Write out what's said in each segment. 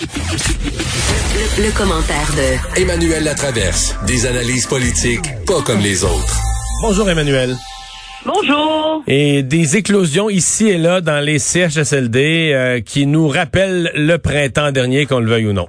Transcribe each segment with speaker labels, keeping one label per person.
Speaker 1: Le, commentaire de
Speaker 2: Emmanuel Latraverse. Des analyses politiques pas comme les autres.
Speaker 3: Bonjour Emmanuel.
Speaker 4: Bonjour.
Speaker 3: Et des éclosions ici et là dans les CHSLD euh, qui nous rappellent le printemps dernier, qu'on le veuille ou non.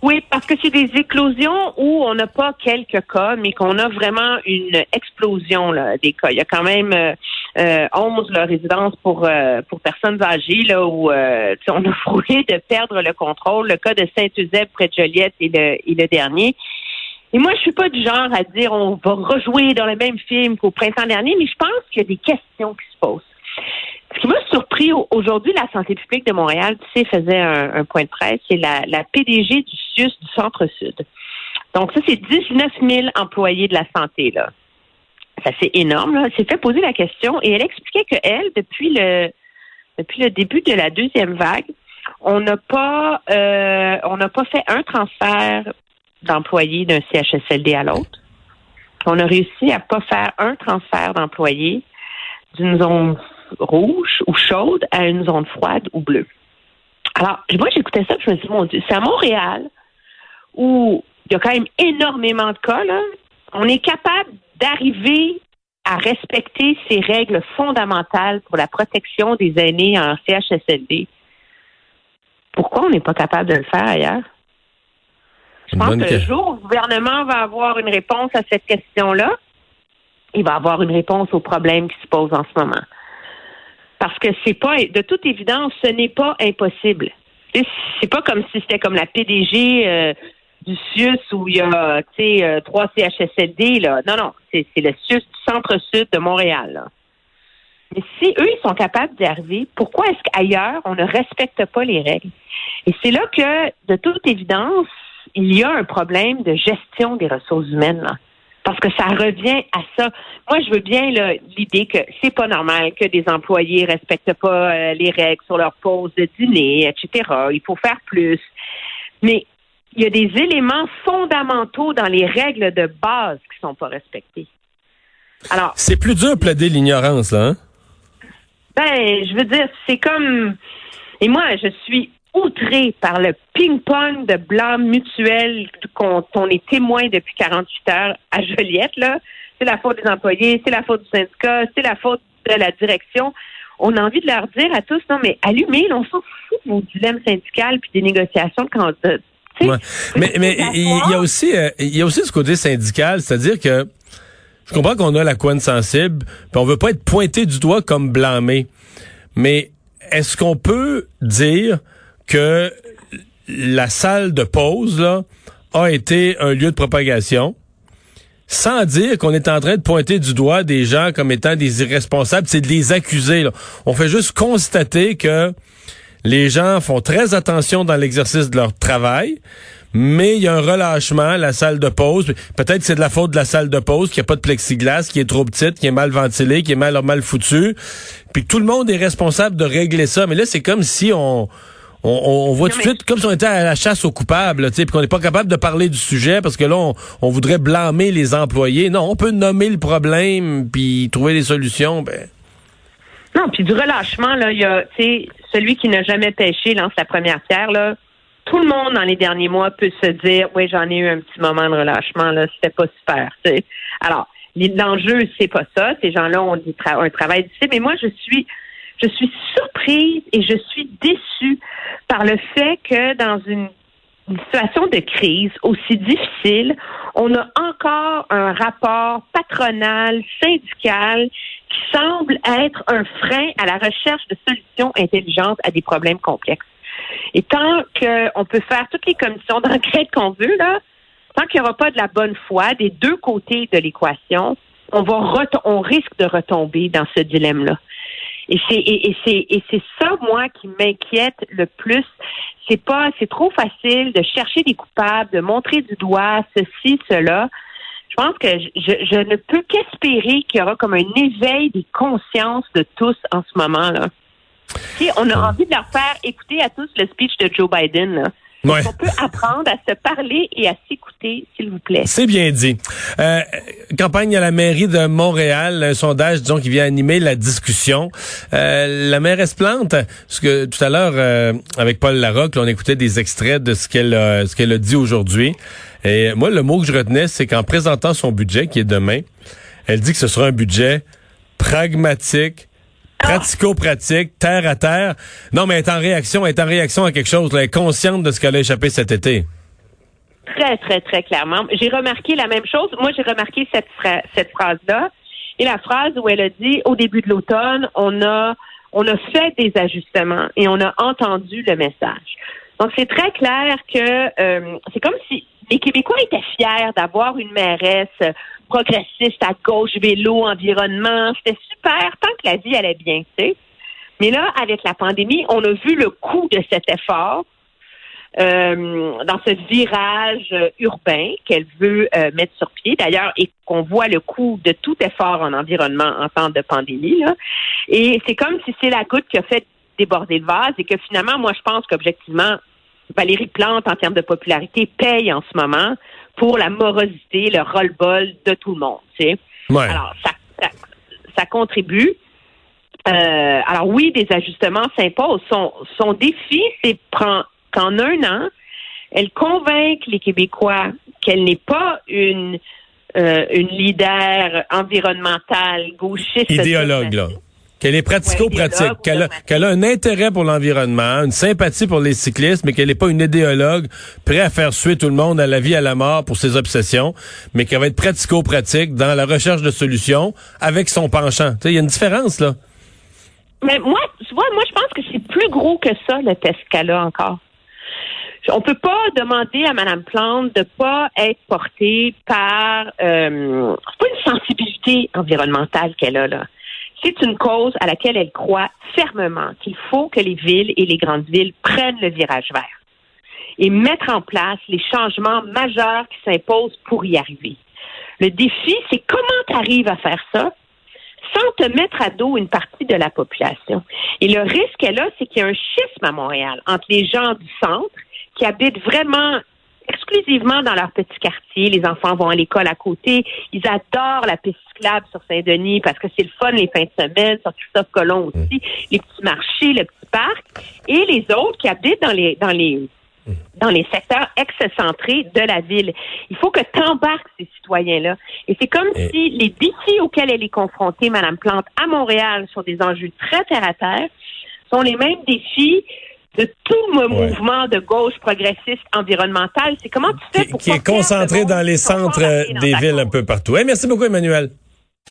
Speaker 4: Oui, parce que c'est des éclosions où on n'a pas quelques cas, mais qu'on a vraiment une explosion là, des cas. Il y a quand même euh, euh 11 résidences pour euh, pour personnes âgées là où euh, on a frôlé de perdre le contrôle. Le cas de Saint-Eusèbe près de Joliette est le, est le dernier. Et moi, je suis pas du genre à dire on va rejouer dans le même film qu'au printemps dernier, mais je pense qu'il y a des questions qui se posent. Ce qui m'a surpris aujourd'hui, la santé publique de Montréal, tu sais, faisait un, point de presse, c'est la, la, PDG du CIUS du Centre-Sud. Donc ça, c'est 19 000 employés de la santé, là. Ça, c'est énorme, là. S'est fait poser la question et elle expliquait que elle, depuis le, depuis le début de la deuxième vague, on n'a pas, euh, on n'a pas fait un transfert d'employés d'un CHSLD à l'autre. On a réussi à pas faire un transfert d'employés d'une zone rouge ou chaude à une zone froide ou bleue. Alors, moi, j'écoutais ça, je me dis, mon Dieu, c'est à Montréal où il y a quand même énormément de cas, là. On est capable d'arriver à respecter ces règles fondamentales pour la protection des aînés en CHSLD. Pourquoi on n'est pas capable de le faire ailleurs? Je pense que le jour où le gouvernement va avoir une réponse à cette question-là, il va avoir une réponse aux problèmes qui se posent en ce moment. Parce que c'est pas, de toute évidence, ce n'est pas impossible. C'est pas comme si c'était comme la PDG euh, du CIUS où il y a, tu sais, euh, trois CHSLD, là. Non, non, c'est le CIUS du centre-sud de Montréal, Mais si eux, ils sont capables d'y arriver, pourquoi est-ce qu'ailleurs, on ne respecte pas les règles? Et c'est là que, de toute évidence, il y a un problème de gestion des ressources humaines, là parce que ça revient à ça. Moi, je veux bien l'idée que c'est pas normal que des employés respectent pas euh, les règles sur leur pause de dîner, etc. Il faut faire plus. Mais il y a des éléments fondamentaux dans les règles de base qui sont pas respectés.
Speaker 3: Alors, c'est plus dur de plaider l'ignorance, là. Hein?
Speaker 4: Ben, je veux dire, c'est comme. Et moi, je suis outré par le ping-pong de blanc mutuel qu'on est témoin depuis 48 heures à Joliette. Là. C'est la faute des employés, c'est la faute du syndicat, c'est la faute de la direction. On a envie de leur dire à tous, non, mais allumez, on s'en fout de vos dilemmes syndicales puis des négociations de
Speaker 3: Mais, mais il y a aussi euh, il y a aussi ce côté syndical, c'est-à-dire que je comprends qu'on a la couenne sensible, puis on veut pas être pointé du doigt comme blâmé. Mais est-ce qu'on peut dire que la salle de pause là, a été un lieu de propagation, sans dire qu'on est en train de pointer du doigt des gens comme étant des irresponsables, c'est de les accuser. Là. On fait juste constater que les gens font très attention dans l'exercice de leur travail, mais il y a un relâchement, la salle de pause. Peut-être que c'est de la faute de la salle de pause, qu'il n'y a pas de plexiglas, qui est trop petite, qui est mal ventilée, qui est mal, mal foutue. Puis tout le monde est responsable de régler ça. Mais là, c'est comme si on on, voit tout de suite comme si on était à la chasse aux coupables, puis qu'on n'est pas capable de parler du sujet parce que là, on, voudrait blâmer les employés. Non, on peut nommer le problème puis trouver des solutions. Ben.
Speaker 4: Non, puis du relâchement, là, il y a, celui qui n'a jamais pêché lance la première pierre, là. Tout le monde dans les derniers mois peut se dire, oui, j'en ai eu un petit moment de relâchement, là, c'était pas super. Alors, l'enjeu, c'est pas ça. Ces gens-là ont un travail difficile, mais moi, je suis je suis surprise et je suis déçue par le fait que dans une, situation de crise aussi difficile, on a encore un rapport patronal, syndical, qui semble être un frein à la recherche de solutions intelligentes à des problèmes complexes. Et tant qu'on peut faire toutes les commissions d'enquête qu'on veut, là, tant qu'il n'y aura pas de la bonne foi des deux côtés de l'équation, on va on risque de retomber dans ce dilemme-là. Et c'est et, et c'est ça moi qui m'inquiète le plus. C'est pas c'est trop facile de chercher des coupables, de montrer du doigt ceci cela. Je pense que je, je ne peux qu'espérer qu'il y aura comme un éveil des consciences de tous en ce moment là. on a envie de leur faire écouter à tous le speech de Joe Biden là.
Speaker 3: Ouais.
Speaker 4: On peut apprendre à se parler et à s'écouter, s'il vous plaît.
Speaker 3: C'est bien dit. Euh, campagne à la mairie de Montréal, un sondage, disons, qui vient animer la discussion. Euh, la mairesse Plante, parce que tout à l'heure, euh, avec Paul Larocque, là, on écoutait des extraits de ce qu'elle a, ce qu'elle a dit aujourd'hui. Et moi, le mot que je retenais, c'est qu'en présentant son budget, qui est demain, elle dit que ce sera un budget pragmatique, pratico-pratique, terre à terre. Non, mais elle est en réaction, elle est en réaction à quelque chose. Elle est consciente de ce qu'elle a échappé cet été?
Speaker 4: Très, très, très clairement. J'ai remarqué la même chose. Moi, j'ai remarqué cette, cette phrase-là. Et la phrase où elle a dit, au début de l'automne, on a, on a fait des ajustements et on a entendu le message. Donc, c'est très clair que euh, c'est comme si les Québécois étaient fiers d'avoir une mairesse progressiste à gauche, vélo, environnement. C'était super tant que la vie allait bien, tu sais. Mais là, avec la pandémie, on a vu le coût de cet effort euh, dans ce virage urbain qu'elle veut euh, mettre sur pied, d'ailleurs, et qu'on voit le coût de tout effort en environnement en temps de pandémie. Là. Et c'est comme si c'est la goutte qui a fait déborder le vase et que finalement, moi, je pense qu'objectivement, Valérie Plante, en termes de popularité, paye en ce moment pour la morosité, le roll-ball de tout le monde. Tu sais.
Speaker 3: Ouais.
Speaker 4: Alors, ça, ça, ça contribue. Euh, alors oui, des ajustements s'imposent. Son, son défi, c'est qu'en un an, elle convainque les Québécois qu'elle n'est pas une euh, une leader environnementale gauchiste.
Speaker 3: Idéologue, là. Qu'elle est pratico-pratique, qu'elle a, qu'elle a un intérêt pour l'environnement, une sympathie pour les cyclistes, mais qu'elle n'est pas une idéologue prête à faire suer tout le monde à la vie, à la mort pour ses obsessions, mais qu'elle va être pratico-pratique dans la recherche de solutions avec son penchant. Il y a une différence, là.
Speaker 4: Mais moi, tu vois, moi, je pense que c'est plus gros que ça, le test qu'elle a encore. On peut pas demander à Mme Plante de pas être portée par euh, c'est pas une sensibilité environnementale qu'elle a là. C'est une cause à laquelle elle croit fermement qu'il faut que les villes et les grandes villes prennent le virage vert et mettre en place les changements majeurs qui s'imposent pour y arriver. Le défi, c'est comment tu arrives à faire ça sans te mettre à dos une partie de la population. Et le risque est là, c'est qu'il y a un schisme à Montréal entre les gens du centre qui habitent vraiment exclusivement dans leur petit quartier. Les enfants vont à l'école à côté. Ils adorent la piste cyclable sur Saint-Denis parce que c'est le fun les fins de semaine, sur Christophe Colomb aussi, les petits marchés, le petit parc. Et les autres qui habitent dans les dans les dans les secteurs excentrés de la ville. Il faut que tu embarques ces citoyens-là. Et c'est comme
Speaker 3: Et-
Speaker 4: si les défis auxquels elle est confrontée, Madame Plante, à Montréal, sur des enjeux très terre-à-terre, sont les mêmes défis de tout le
Speaker 3: Ouais.
Speaker 4: mouvement de gauche progressiste environnemental. C'est comment tu fais
Speaker 3: Qui,
Speaker 4: pour
Speaker 3: qui
Speaker 4: pas
Speaker 3: est concentré dans les
Speaker 4: qui
Speaker 3: centres euh, des villes un peu partout. Eh, merci beaucoup, Emmanuel.